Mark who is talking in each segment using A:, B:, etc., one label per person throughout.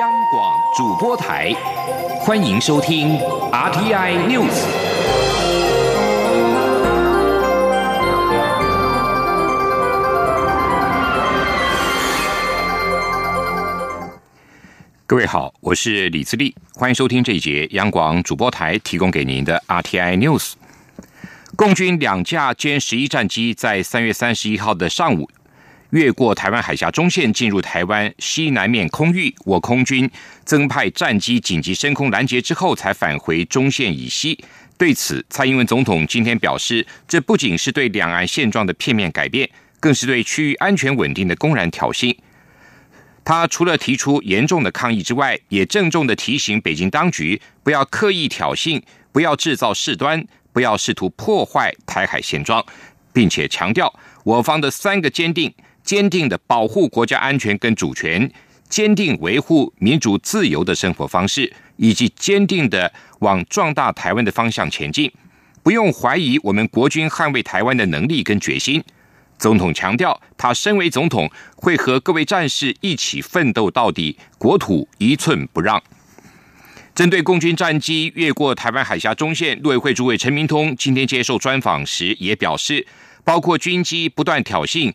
A: 央广主播台，欢迎收听 RTI News。各位好，我是李自立，欢迎收听这一节央广主播台提供给您的 RTI News。共军两架歼十一战机在三月三十一号的上午。越过台湾海峡中线进入台湾西南面空域，我空军增派战机紧急升空拦截之后，才返回中线以西。对此，蔡英文总统今天表示，这不仅是对两岸现状的片面改变，更是对区域安全稳定的公然挑衅。他除了提出严重的抗议之外，也郑重的提醒北京当局，不要刻意挑衅，不要制造事端，不要试图破坏台海现状，并且强调我方的三个坚定。坚定的保护国家安全跟主权，坚定维护民主自由的生活方式，以及坚定的往壮大台湾的方向前进，不用怀疑我们国军捍卫台湾的能力跟决心。总统强调，他身为总统，会和各位战士一起奋斗到底，国土一寸不让。针对共军战机越过台湾海峡中线，陆委会主委陈明通今天接受专访时也表示，包括军机不断挑衅。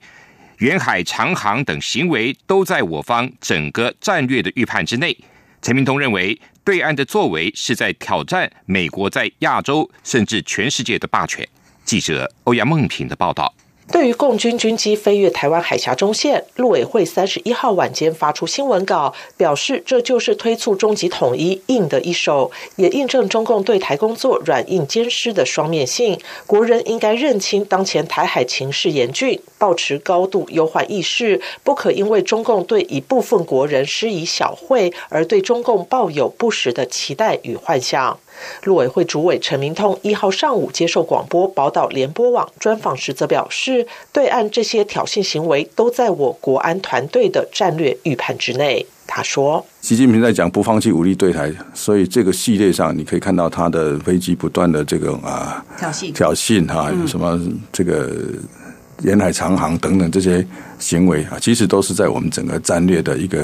A: 远海长航等行为都在我方整个战略的预判之内。陈明通认为，对岸的作为是在挑战美国在亚洲甚至全世界的霸权。记者欧阳梦平的报道。
B: 对于共军军机飞越台湾海峡中线，陆委会三十一号晚间发出新闻稿，表示这就是推促终极统一硬的一手，也印证中共对台工作软硬兼施的双面性。国人应该认清当前台海情势严峻，保持高度忧患意识，不可因为中共对一部分国人施以小惠，而对中共抱有不实的期待与幻想。陆委会主委陈明通一号上午接受广播宝岛联播网专访时，则表示，对岸这些挑衅行为都在我国安团队的战略预判之内。他说：“
C: 习近平在讲不放弃武力对台，所以这个系列上你可以看到他的飞机不断的这个啊
B: 挑衅
C: 挑衅哈，有什么这个。”沿海长航等等这些行为啊，其实都是在我们整个战略的一个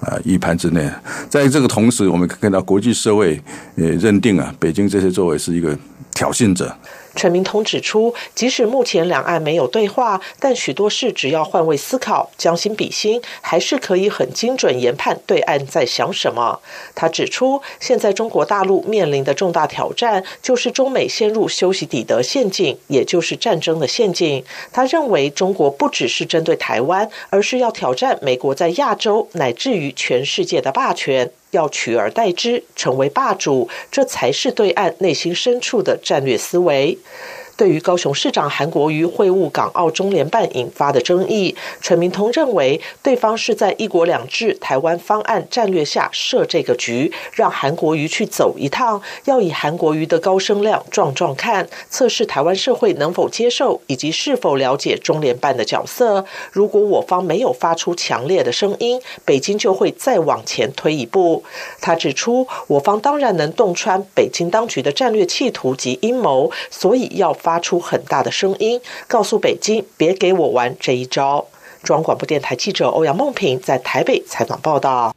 C: 啊预判之内。在这个同时，我们看到国际社会也认定啊，北京这些作为是一个挑衅者。
B: 陈明通指出，即使目前两岸没有对话，但许多事只要换位思考、将心比心，还是可以很精准研判对岸在想什么。他指出，现在中国大陆面临的重大挑战，就是中美陷入休息底德陷阱，也就是战争的陷阱。他认为，中国不只是针对台湾，而是要挑战美国在亚洲乃至于全世界的霸权。要取而代之，成为霸主，这才是对岸内心深处的战略思维。对于高雄市长韩国瑜会晤港澳中联办引发的争议，陈明通认为，对方是在“一国两制”台湾方案战略下设这个局，让韩国瑜去走一趟，要以韩国瑜的高声量壮壮看，测试台湾社会能否接受，以及是否了解中联办的角色。如果我方没有发出强烈的声音，北京就会再往前推一步。他指出，我方当然能洞穿北京当局的战略企图及阴谋，所以要。发出很大的声音，告诉北京别给我玩这一招。中央广播电台记者欧阳梦平在台北采访报道。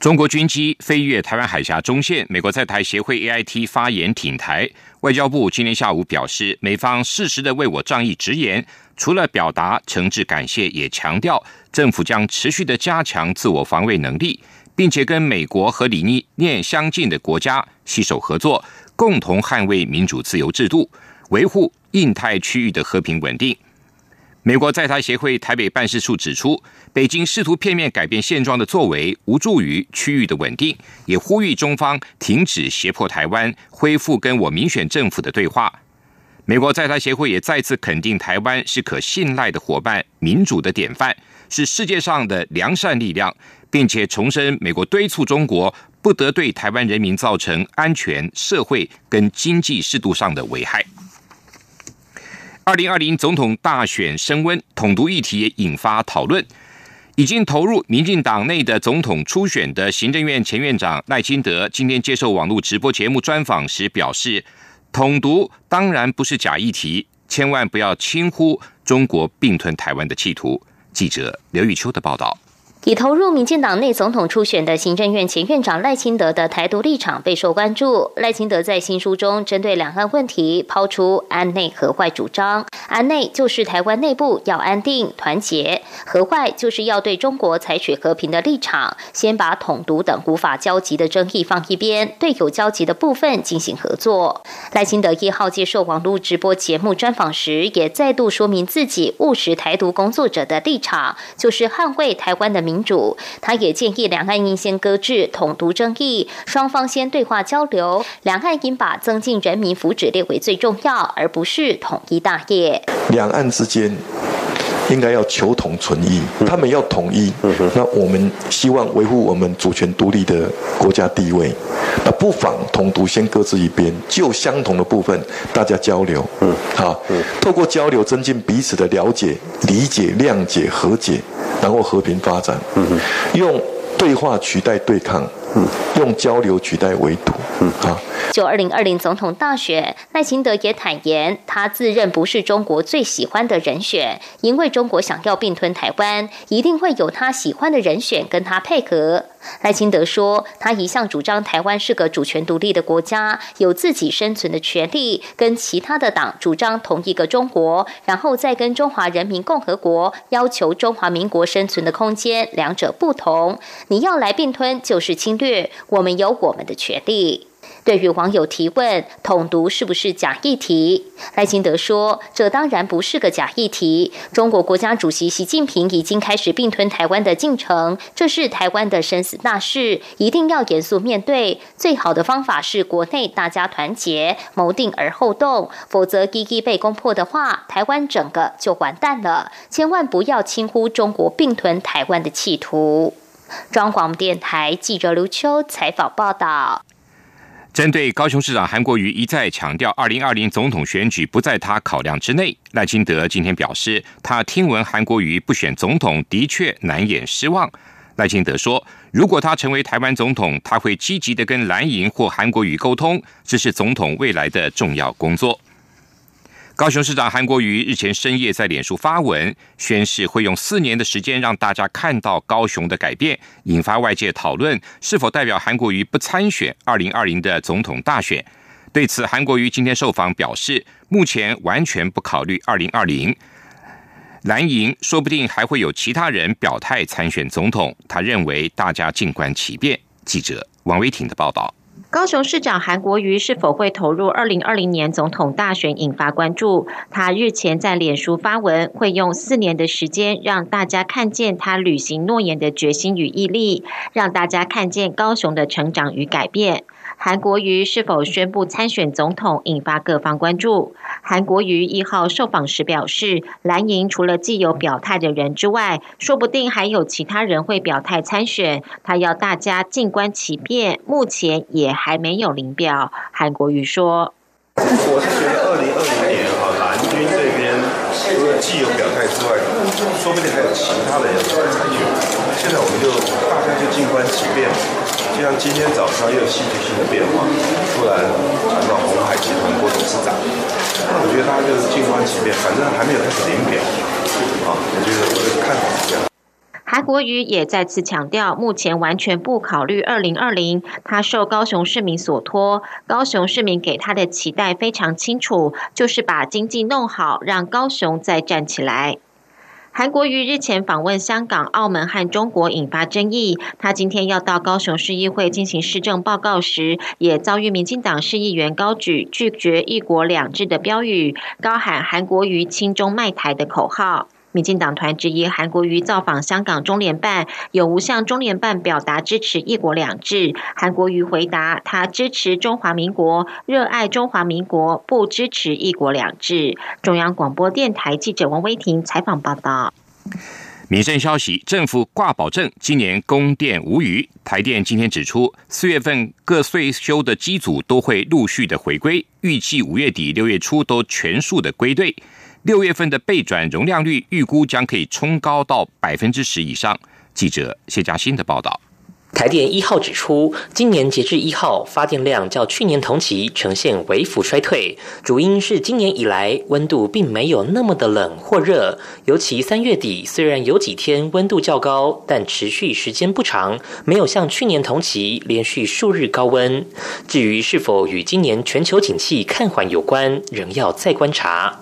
A: 中国军机飞越台湾海峡中线，美国在台协会 AIT 发言挺台。外交部今天下午表示，美方适时的为我仗义直言，除了表达诚挚感谢，也强调政府将持续的加强自我防卫能力，并且跟美国和理念相近的国家携手合作，共同捍卫民主自由制度。维护印太区域的和平稳定。美国在台协会台北办事处指出，北京试图片面改变现状的作为，无助于区域的稳定，也呼吁中方停止胁迫台湾，恢复跟我民选政府的对话。美国在台协会也再次肯定台湾是可信赖的伙伴、民主的典范，是世界上的良善力量，并且重申美国敦促中国不得对台湾人民造成安全、社会跟经济适度上的危害。二零二零总统大选升温，统独议题也引发讨论。已经投入民进党内的总统初选的行政院前院长赖清德，今天接受网络直播节目专访时表示，统独当然不是假议题，千万不要轻忽中国并吞台湾的企图。记者刘玉秋的报道。
D: 已投入民进党内总统初选的行政院前院长赖清德的台独立场备受关注。赖清德在新书中针对两岸问题抛出安内和坏主张，安内就是台湾内部要安定团结，和坏就是要对中国采取和平的立场，先把统独等无法交集的争议放一边，对有交集的部分进行合作。赖清德一号接受网络直播节目专访时，也再度说明自己务实台独工作者的立场，就是捍卫台湾的民。民主，他也建议两岸应先搁置统独争议，双方先对话交流。两岸应把增进人民福祉列为最重要，而不是统一大业。
E: 两岸之间。应该要求同存异，他们要统一，那我们希望维护我们主权独立的国家地位，那不妨统独先搁置一边，就相同的部分大家交流，嗯好，透过交流增进彼此的了解、理解、谅解、和解，然后和平发展，用对话取代对抗。用交流取代围堵。嗯，啊。
D: 就二零二零总统大选，赖清德也坦言，他自认不是中国最喜欢的人选，因为中国想要并吞台湾，一定会有他喜欢的人选跟他配合。赖清德说，他一向主张台湾是个主权独立的国家，有自己生存的权利，跟其他的党主张同一个中国，然后再跟中华人民共和国要求中华民国生存的空间，两者不同。你要来并吞，就是侵略，我们有我们的权利。对于网友提问“统独是不是假议题”，赖清德说：“这当然不是个假议题。中国国家主席习近平已经开始并吞台湾的进程，这是台湾的生死大事，一定要严肃面对。最好的方法是国内大家团结，谋定而后动，否则一一被攻破的话，台湾整个就完蛋了。千万不要轻忽中国并吞台湾的企图。”中广电台记者刘秋采访报道。
A: 针对高雄市长韩国瑜一再强调，二零二零总统选举不在他考量之内，赖清德今天表示，他听闻韩国瑜不选总统，的确难掩失望。赖清德说，如果他成为台湾总统，他会积极的跟蓝营或韩国瑜沟通，这是总统未来的重要工作。高雄市长韩国瑜日前深夜在脸书发文，宣誓会用四年的时间让大家看到高雄的改变，引发外界讨论是否代表韩国瑜不参选二零二零的总统大选。对此，韩国瑜今天受访表示，目前完全不考虑二零二零蓝营，说不定还会有其他人表态参选总统。他认为大家静观其变。记者王维婷的报道。
F: 高雄市长韩国瑜是否会投入二零二零年总统大选，引发关注。他日前在脸书发文，会用四年的时间让大家看见他履行诺言的决心与毅力，让大家看见高雄的成长与改变。韩国瑜是否宣布参选总统，引发各方关注。韩国瑜一号受访时表示，蓝营除了既有表态的人之外，说不定还有其他人会表态参选。他要大家静观其变，目前也还没有领表。韩国瑜说：“
G: 我是觉得二零二零年哈，蓝军这边除了既有表态之外，说不定还有其他的人要参选。现在我们就大家就静观其变。”就像今天早上又有戏剧性的变化，突然传到红海集团郭董事长，那我觉得大家就是静观其变，反正还没有开始领表，啊，我觉得我的看法是这样。
F: 韩国瑜也再次强调，目前完全不考虑二零二零，他受高雄市民所托，高雄市民给他的期待非常清楚，就是把经济弄好，让高雄再站起来。韩国瑜日前访问香港、澳门和中国，引发争议。他今天要到高雄市议会进行市政报告时，也遭遇民进党市议员高举拒绝“一国两制”的标语，高喊“韩国瑜亲中卖台”的口号。民进党团质疑韩国瑜造访香港中联办，有无向中联办表达支持“一国两制”？韩国瑜回答：他支持中华民国，热爱中华民国，不支持“一国两制”。中央广播电台记者王威婷采访报道。
A: 民生消息：政府挂保证，今年供电无虞。台电今天指出，四月份各税修的机组都会陆续的回归，预计五月底六月初都全数的归队。六月份的备转容量率预估将可以冲高到百分之十以上。记者谢佳欣的报道。
H: 台电一号指出，今年截至一号发电量较去年同期呈现微幅衰退，主因是今年以来温度并没有那么的冷或热，尤其三月底虽然有几天温度较高，但持续时间不长，没有像去年同期连续数日高温。至于是否与今年全球景气看缓有关，仍要再观察。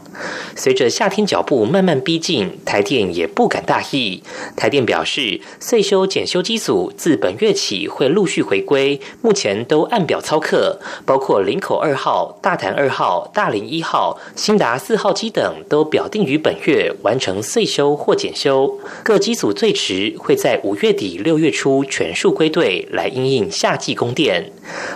H: 随着夏天脚步慢慢逼近，台电也不敢大意。台电表示，岁修检修机组自本月起会陆续回归，目前都按表操课，包括林口二号、大潭二号、大林一号、新达四号机等，都表定于本月完成岁修或检修。各机组最迟会在五月底六月初全数归队，来应应夏季供电。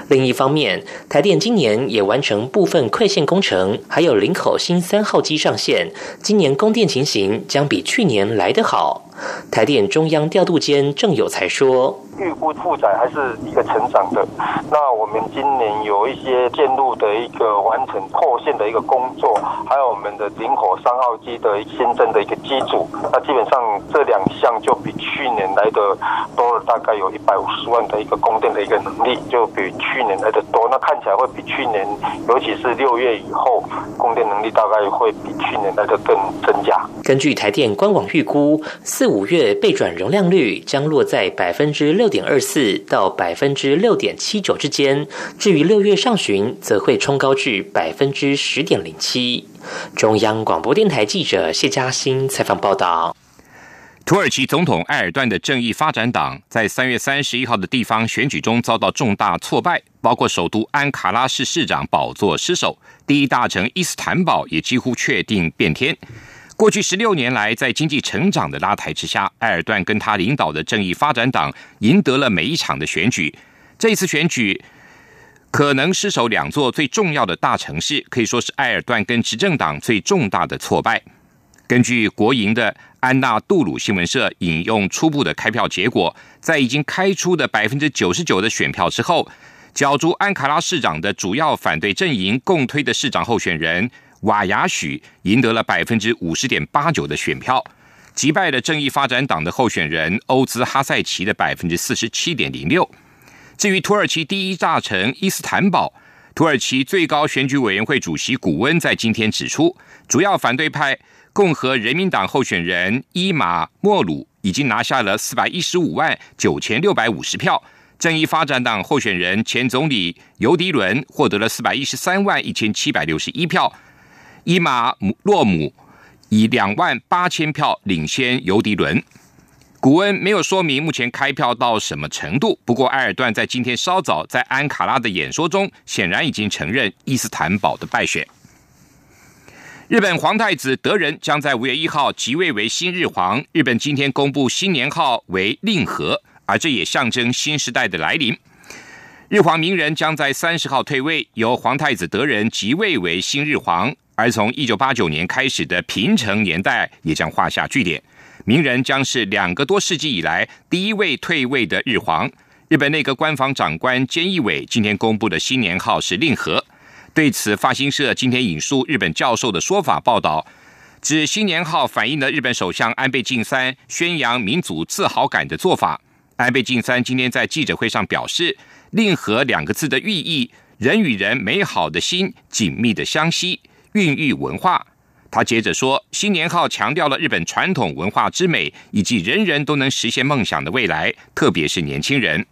H: 另一方面，台电今年也完成部分馈线工程，还有林口新三号机上线，今年供电情形将比去年来得好。台电中央调度间郑有才说。
I: 预估负载还是一个成长的。那我们今年有一些线路的一个完成扩线的一个工作，还有我们的林火三号机的新增的一个机组。那基本上这两项就比去年来的多了大概有一百五十万的一个供电的一个能力，就比去年来的多。那看起来会比去年，尤其是六月以后，供电能力大概会比去年来的更增加。
H: 根据台电官网预估，四五月备转容量率将落在百分之六。点二四到百分之六点七九之间，至于六月上旬，则会冲高至百分之十点零七。中央广播电台记者谢嘉欣采访报道。
A: 土耳其总统埃尔段的正义发展党在三月三十一号的地方选举中遭到重大挫败，包括首都安卡拉市市长宝座失守，第一大城伊斯坦堡也几乎确定变天。过去十六年来，在经济成长的拉抬之下，埃尔段跟他领导的正义发展党赢得了每一场的选举。这一次选举可能失守两座最重要的大城市，可以说是埃尔段跟执政党最重大的挫败。根据国营的安纳杜鲁新闻社引用初步的开票结果，在已经开出的百分之九十九的选票之后，角逐安卡拉市长的主要反对阵营共推的市长候选人。瓦雅许赢得了百分之五十点八九的选票，击败了正义发展党的候选人欧兹哈塞奇的百分之四十七点零六。至于土耳其第一大城伊斯坦堡，土耳其最高选举委员会主席古温在今天指出，主要反对派共和人民党候选人伊马莫鲁已经拿下了四百一十五万九千六百五十票，正义发展党候选人前总理尤迪伦获得了四百一十三万一千七百六十一票。伊马洛姆以两万八千票领先尤迪伦。古恩没有说明目前开票到什么程度。不过，埃尔段在今天稍早在安卡拉的演说中，显然已经承认伊斯坦堡的败选。日本皇太子德仁将在五月一号即位为新日皇。日本今天公布新年号为令和，而这也象征新时代的来临。日皇明仁将在三十号退位，由皇太子德仁即位为新日皇。而从一九八九年开始的平成年代也将画下句点，明仁将是两个多世纪以来第一位退位的日皇。日本内阁官房长官菅义伟今天公布的新年号是令和。对此，发行社今天引述日本教授的说法报道，指新年号反映了日本首相安倍晋三宣扬民族自豪感的做法。安倍晋三今天在记者会上表示，令和两个字的寓意，人与人美好的心紧密的相吸。孕育文化，他接着说：“新年号强调了日本传统文化之美，以及人人都能实现梦想的未来，特别是年轻人。”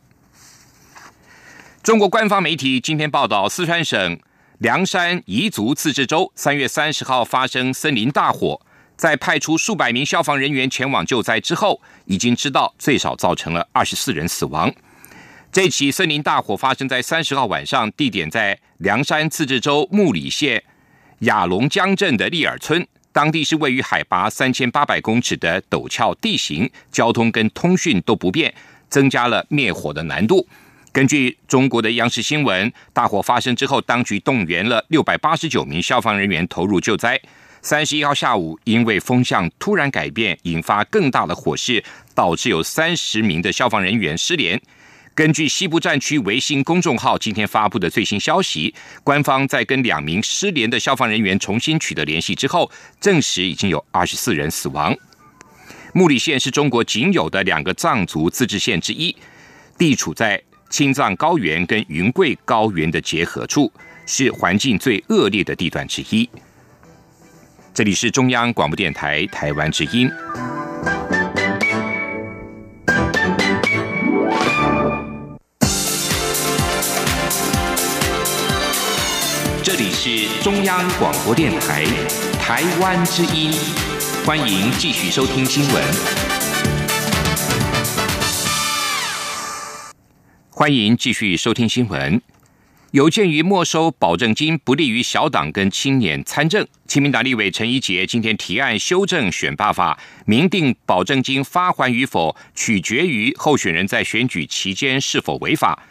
A: 中国官方媒体今天报道，四川省凉山彝族自治州三月三十号发生森林大火，在派出数百名消防人员前往救灾之后，已经知道最少造成了二十四人死亡。这起森林大火发生在三十号晚上，地点在凉山自治州木里县。雅龙江镇的利尔村，当地是位于海拔三千八百公尺的陡峭地形，交通跟通讯都不便，增加了灭火的难度。根据中国的央视新闻，大火发生之后，当局动员了六百八十九名消防人员投入救灾。三十一号下午，因为风向突然改变，引发更大的火势，导致有三十名的消防人员失联。根据西部战区微信公众号今天发布的最新消息，官方在跟两名失联的消防人员重新取得联系之后，证实已经有二十四人死亡。木里县是中国仅有的两个藏族自治县之一，地处在青藏高原跟云贵高原的结合处，是环境最恶劣的地段之一。这里是中央广播电台台湾之音。是中央广播电台台湾之音，欢迎继续收听新闻。欢迎继续收听新闻。有鉴于没收保证金不利于小党跟青年参政，亲民党立委陈怡杰今天提案修正选罢法，明定保证金发还与否取决于候选人在选举期间是否违法。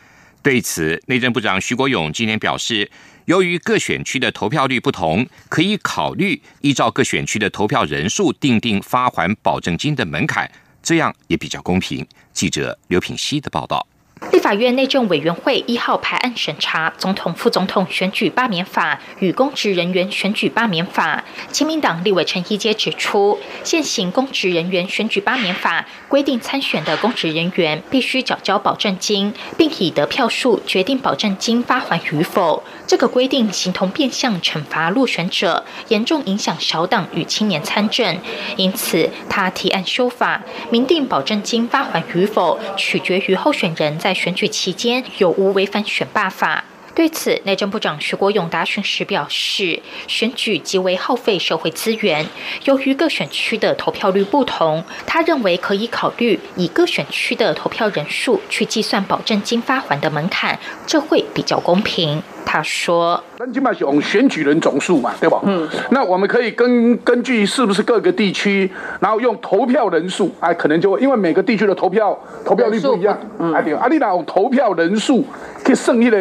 A: 对此，内政部长徐国勇今天表示，由于各选区的投票率不同，可以考虑依照各选区的投票人数定定发还保证金的门槛，这样也比较公平。记者刘品希的报道。
J: 立法院内政委员会一号排案审查《总统、副总统选举罢免法》与《公职人员选举罢免法》。亲民党立委陈一阶指出，现行《公职人员选举罢免法》规定，参选的公职人员必须缴交保证金，并以得票数决定保证金发还与否。这个规定形同变相惩罚落选者，严重影响小党与青年参政。因此，他提案修法，明定保证金发还与否，取决于候选人在。选举期间有无违反选罢法？对此，内政部长徐国勇答询时表示，选举极为耗费社会资源，由于各选区的投票率不同，他认为可以考虑以各选区的投票人数去计算保证金发还的门槛，这会比较公平。他说：“
K: 那起码用选举人总数嘛，对吧？嗯，那我们可以根根据是不是各个地区，然后用投票人数，哎，可能就因为每个地区的投票投票率不一样，嗯，对，啊，你那用投票人数去算一个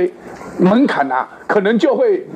K: 门槛啊，可能就会。”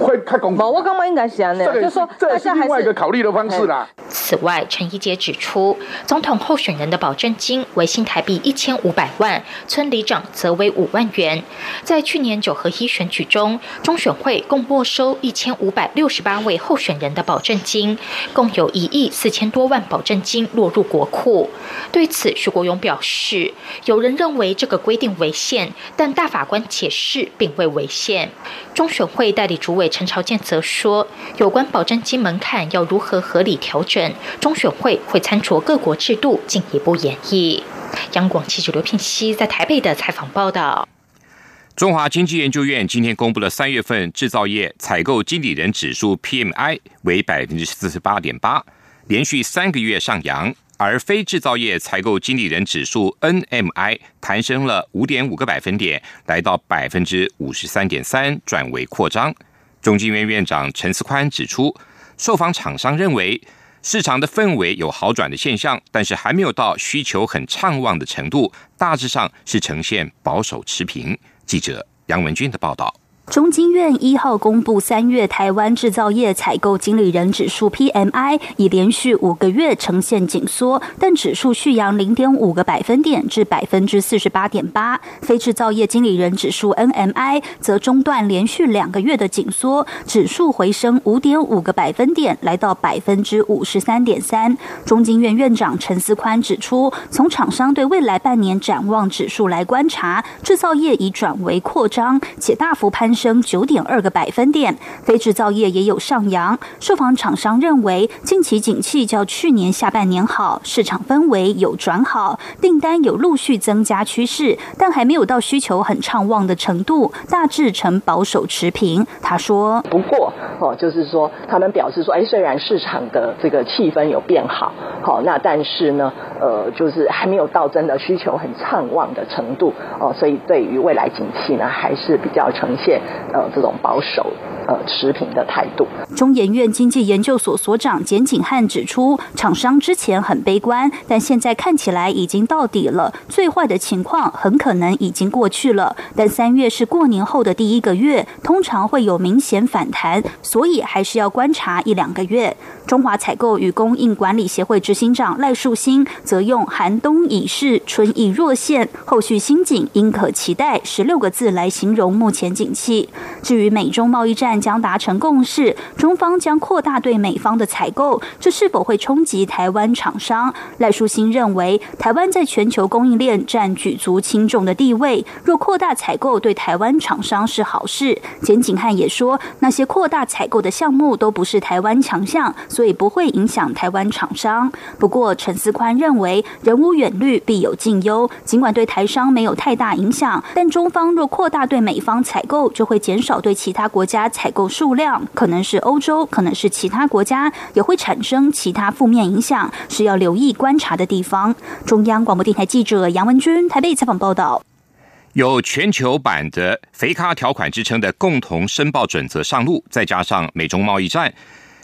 K: 会开公平。
L: 我刚刚应该是这样的，就说
K: 这是另外一个考虑的方式啦。
J: 此外，陈一杰指出，总统候选人的保证金为新台币一千五百万，村里长则为五万元。在去年九合一选举中，中选会共没收一千五百六十八位候选人的保证金，共有一亿四千多万保证金落入国库。对此，徐国勇表示，有人认为这个规定违宪，但大法官解释并未违宪。中选会代理主委陈朝建则说，有关保证金门槛要如何合理调整，中选会会参酌各国制度进一步演绎。央广记者刘聘熙在台北的采访报道。
A: 中华经济研究院今天公布了三月份制造业采购经理人指数 PMI 为百分之四十八点八，连续三个月上扬。而非制造业采购经理人指数 NMI 弹升了五点五个百分点，来到百分之五十三点三，转为扩张。中经院院长陈思宽指出，受访厂商认为市场的氛围有好转的现象，但是还没有到需求很畅旺的程度，大致上是呈现保守持平。记者杨文军的报道。
M: 中经院一号公布三月台湾制造业采购经理人指数 PMI 已连续五个月呈现紧缩，但指数续扬零点五个百分点至百分之四十八点八。非制造业经理人指数 NMI 则中断连续两个月的紧缩，指数回升五点五个百分点，来到百分之五十三点三。中经院院长陈思宽指出，从厂商对未来半年展望指数来观察，制造业已转为扩张，且大幅攀。升升九点二个百分点，非制造业也有上扬。受访厂商认为，近期景气较去年下半年好，市场氛围有转好，订单有陆续增加趋势，但还没有到需求很畅旺的程度，大致呈保守持平。他说：“
L: 不过哦，就是说他们表示说，哎，虽然市场的这个气氛有变好，好，那但是呢，呃，就是还没有到真的需求很畅旺的程度哦，所以对于未来景气呢，还是比较呈现。”呃，这种保守、呃持平的态度。
M: 中研院经济研究所所长简景汉指出，厂商之前很悲观，但现在看起来已经到底了，最坏的情况很可能已经过去了。但三月是过年后的第一个月，通常会有明显反弹，所以还是要观察一两个月。中华采购与供应管理协会执行长赖树新则用“寒冬已逝，春意若现，后续新景应可期待”十六个字来形容目前景气。至于美中贸易战将达成共识，中方将扩大对美方的采购，这是否会冲击台湾厂商？赖淑欣认为，台湾在全球供应链占举足轻重的地位，若扩大采购对台湾厂商是好事。简景汉也说，那些扩大采购的项目都不是台湾强项，所以不会影响台湾厂商。不过，陈思宽认为，人无远虑，必有近忧。尽管对台商没有太大影响，但中方若扩大对美方采购，就会减少对其他国家采购数量，可能是欧洲，可能是其他国家，也会产生其他负面影响，是要留意观察的地方。中央广播电台记者杨文君台北采访报道。
A: 有全球版的“肥咖条款”之称的共同申报准则上路，再加上美中贸易战。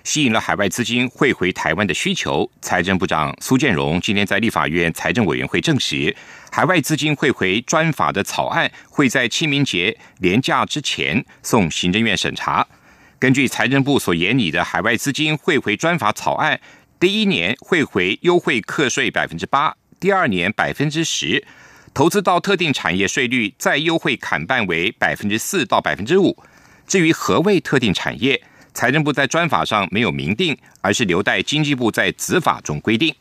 A: 吸引了海外资金汇回台湾的需求。财政部长苏建荣今天在立法院财政委员会证实，海外资金汇回专法的草案会在清明节连假之前送行政院审查。根据财政部所研拟的海外资金汇回专法草案，第一年汇回优惠课税百分之八，第二年百分之十，投资到特定产业税率再优惠砍半为百分之四到百分之五。至于何谓特定产业？财政部在专法上没有明定，而是留待经济部在子法中规定。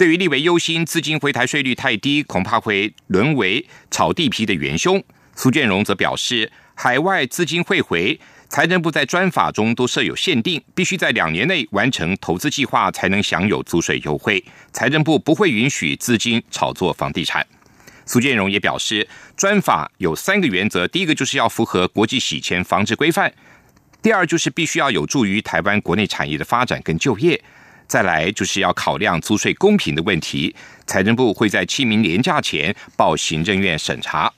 A: 对于立委忧心资金回台税率太低，恐怕会沦为炒地皮的元凶。苏建荣则表示，海外资金汇回，财政部在专法中都设有限定，必须在两年内完成投资计划才能享有租税优惠。财政部不会允许资金炒作房地产。苏建荣也表示，专法有三个原则，第一个就是要符合国际洗钱防治规范。第二就是必须要有助于台湾国内产业的发展跟就业，再来就是要考量租税公平的问题。财政部会在清明年假前报行政院审查。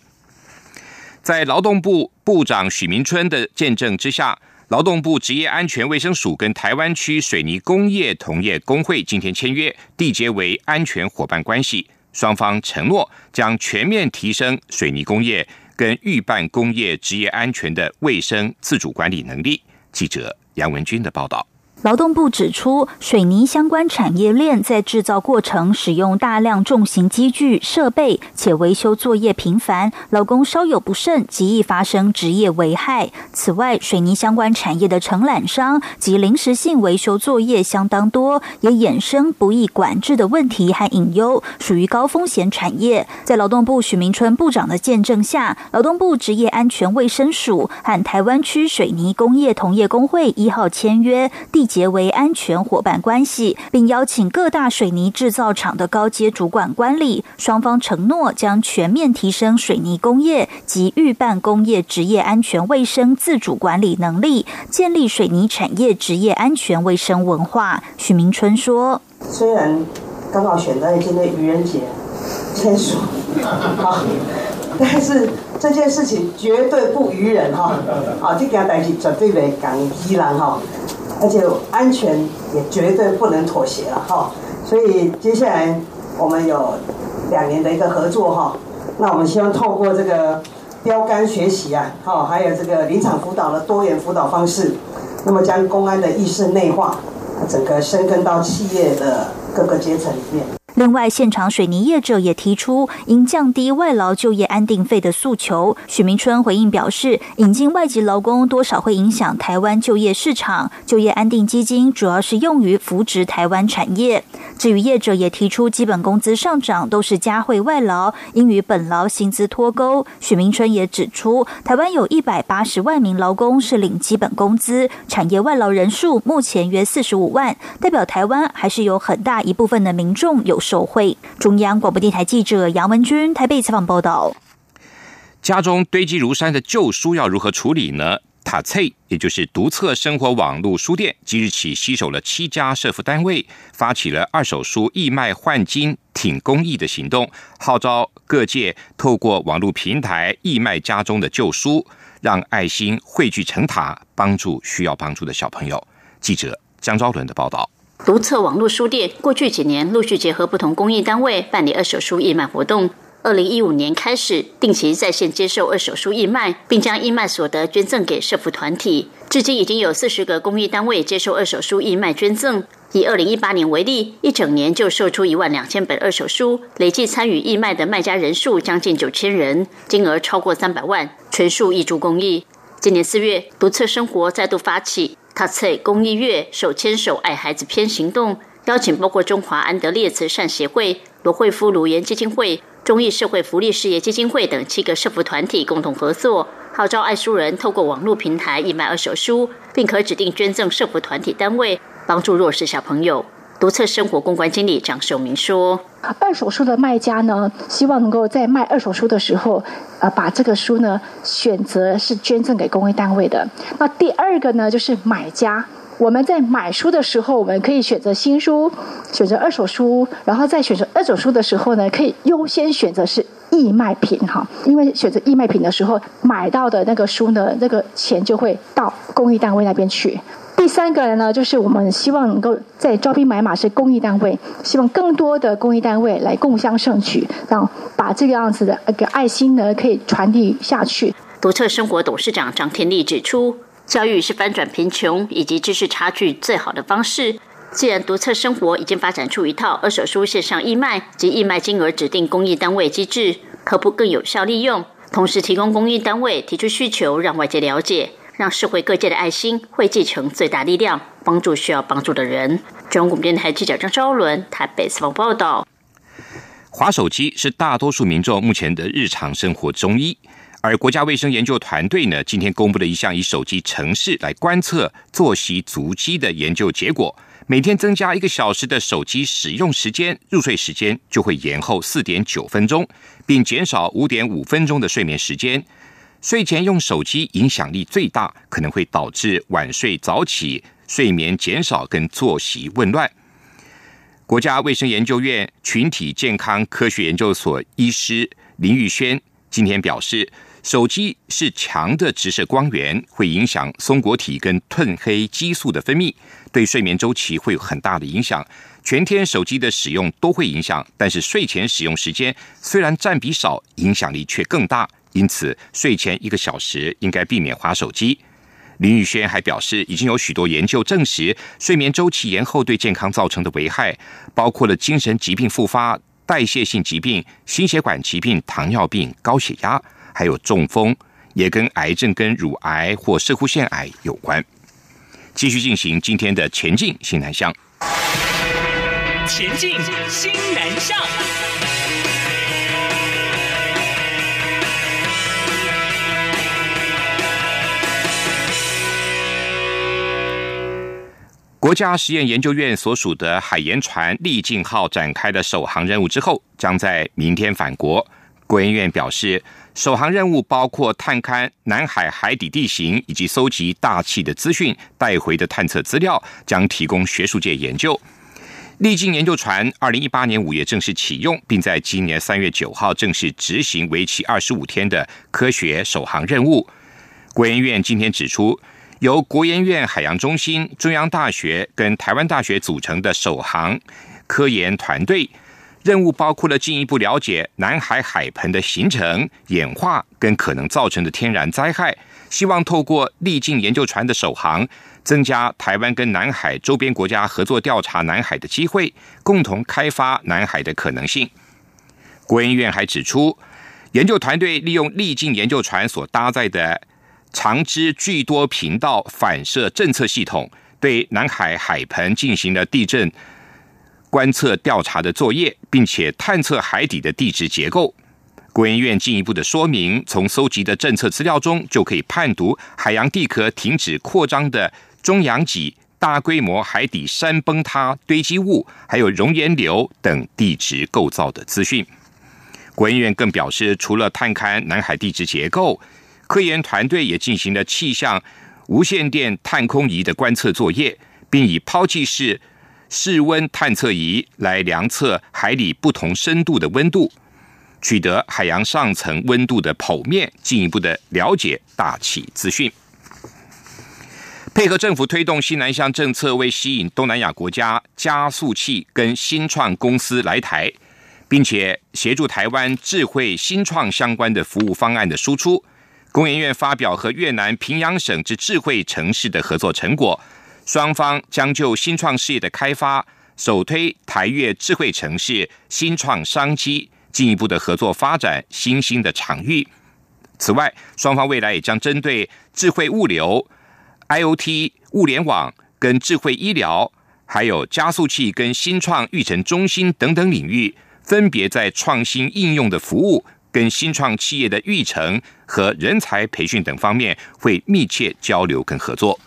A: 在劳动部部长许明春的见证之下，劳动部职业安全卫生署跟台湾区水泥工业同业工会今天签约，缔结为安全伙伴关系，双方承诺将全面提升水泥工业。跟预办工业职业安全的卫生自主管理能力。记者杨文军的报道。
M: 劳动部指出，水泥相关产业链在制造过程使用大量重型机具设备，且维修作业频繁，劳工稍有不慎，极易发生职业危害。此外，水泥相关产业的承揽商及临时性维修作业相当多，也衍生不易管制的问题和隐忧，属于高风险产业。在劳动部许明春部长的见证下，劳动部职业安全卫生署和台湾区水泥工业同业工会一号签约第。结为安全伙伴关系，并邀请各大水泥制造厂的高阶主管管理，双方承诺将全面提升水泥工业及预办工业职业安全卫生自主管理能力，建立水泥产业职业安全卫生文化。许明春说：“
N: 虽然刚好选在今天愚人节签署，好，但是这件事情绝对不愚人哈，啊，这件代志绝对袂讲稀烂哈。”而且安全也绝对不能妥协了哈，所以接下来我们有两年的一个合作哈，那我们希望透过这个标杆学习啊，哈，还有这个临场辅导的多元辅导方式，那么将公安的意识内化，整个深耕到企业的各个阶层里面。
M: 另外，现场水泥业者也提出应降低外劳就业安定费的诉求。许明春回应表示，引进外籍劳工多少会影响台湾就业市场，就业安定基金主要是用于扶植台湾产业。至于业者也提出基本工资上涨都是加惠外劳，应与本劳薪资脱钩。许明春也指出，台湾有一百八十万名劳工是领基本工资，产业外劳人数目前约四十五万，代表台湾还是有很大一部分的民众有。受贿。中央广播电台记者杨文君台北采访报道：
A: 家中堆积如山的旧书要如何处理呢？塔翠，也就是独册生活网络书店，即日起携手了七家社福单位，发起了二手书义卖换金挺公益的行动，号召各界透过网络平台义卖家中的旧书，让爱心汇聚成塔，帮助需要帮助的小朋友。记者江昭伦的报道。
O: 独册网络书店过去几年陆续结合不同公益单位办理二手书义卖活动。二零一五年开始定期在线接受二手书义卖，并将义卖所得捐赠给社福团体。至今已经有四十个公益单位接受二手书义卖捐赠。以二零一八年为例，一整年就售出一万两千本二手书，累计参与义卖的卖家人数将近九千人，金额超过三百万，全数挹注公益。今年四月，独特生活再度发起“他策公益月”手牵手爱孩子篇行动，邀请包括中华安德烈慈善协会、罗惠夫卢颜基金会、中义社会福利事业基金会等七个社福团体共同合作，号召爱书人透过网络平台义卖二手书，并可指定捐赠社福团体单位，帮助弱势小朋友。独特生活公关经理张守明说：“
P: 二手书的卖家呢，希望能够在卖二手书的时候，呃，把这个书呢选择是捐赠给公益单位的。那第二个呢，就是买家，我们在买书的时候，我们可以选择新书，选择二手书，然后在选择二手书的时候呢，可以优先选择是义卖品哈，因为选择义卖品的时候，买到的那个书呢，那个钱就会到公益单位那边去。”第三个呢，就是我们希望能够在招兵买马是公益单位，希望更多的公益单位来共襄盛举，让把这个样子的一个爱心呢可以传递下去。
O: 独特生活董事长张天利指出，教育是翻转贫穷以及知识差距最好的方式。既然独特生活已经发展出一套二手书线上义卖及义卖金额指定公益单位机制，可不更有效利用？同时提供公益单位提出需求，让外界了解。让社会各界的爱心汇集成最大力量，帮助需要帮助的人。中国电台记者张昭伦台北采访报道。
A: 滑手机是大多数民众目前的日常生活中医，而国家卫生研究团队呢，今天公布了一项以手机城市来观测作息足迹的研究结果，每天增加一个小时的手机使用时间，入睡时间就会延后四点九分钟，并减少五点五分钟的睡眠时间。睡前用手机影响力最大，可能会导致晚睡早起、睡眠减少跟作息紊乱。国家卫生研究院群体健康科学研究所医师林玉轩今天表示，手机是强的直射光源，会影响松果体跟褪黑激素的分泌，对睡眠周期会有很大的影响。全天手机的使用都会影响，但是睡前使用时间虽然占比少，影响力却更大。因此，睡前一个小时应该避免划手机。林宇轩还表示，已经有许多研究证实，睡眠周期延后对健康造成的危害，包括了精神疾病复发、代谢性疾病、心血管疾病、糖尿病、高血压，还有中风，也跟癌症、跟乳癌或射护腺癌有关。继续进行今天的前进新南向，前进新南向。国家实验研究院所属的海盐船“利进号”展开的首航任务之后，将在明天返国。国研院表示，首航任务包括探勘南海海底地形以及搜集大气的资讯，带回的探测资料将提供学术界研究。力进研究船二零一八年五月正式启用，并在今年三月九号正式执行为期二十五天的科学首航任务。国研院今天指出。由国研院海洋中心、中央大学跟台湾大学组成的首航科研团队，任务包括了进一步了解南海海盆的形成、演化跟可能造成的天然灾害，希望透过历境研究船的首航，增加台湾跟南海周边国家合作调查南海的机会，共同开发南海的可能性。国研院还指出，研究团队利用历境研究船所搭载的。长支巨多频道反射侦测系统对南海海盆进行了地震观测调查的作业，并且探测海底的地质结构。国研院进一步的说明，从搜集的政策资料中，就可以判读海洋地壳停止扩张的中洋脊、大规模海底山崩塌堆积物，还有熔岩流等地质构造的资讯。国研院更表示，除了探勘南海地质结构。科研团队也进行了气象无线电探空仪的观测作业，并以抛弃式室温探测仪来量测海里不同深度的温度，取得海洋上层温度的剖面，进一步的了解大气资讯。配合政府推动西南向政策，为吸引东南亚国家加速器跟新创公司来台，并且协助台湾智慧新创相关的服务方案的输出。工研院发表和越南平阳省之智慧城市的合作成果，双方将就新创事业的开发，首推台越智慧城市新创商机，进一步的合作发展新兴的场域。此外，双方未来也将针对智慧物流、IOT、物联网跟智慧医疗，还有加速器跟新创育成中心等等领域，分别在创新应用的服务、跟新创企业的育成和人才培训等方面，会密切交流跟合作。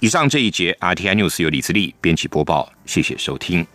A: 以上这一节 RTI News 由李自力编辑播报，谢谢收听。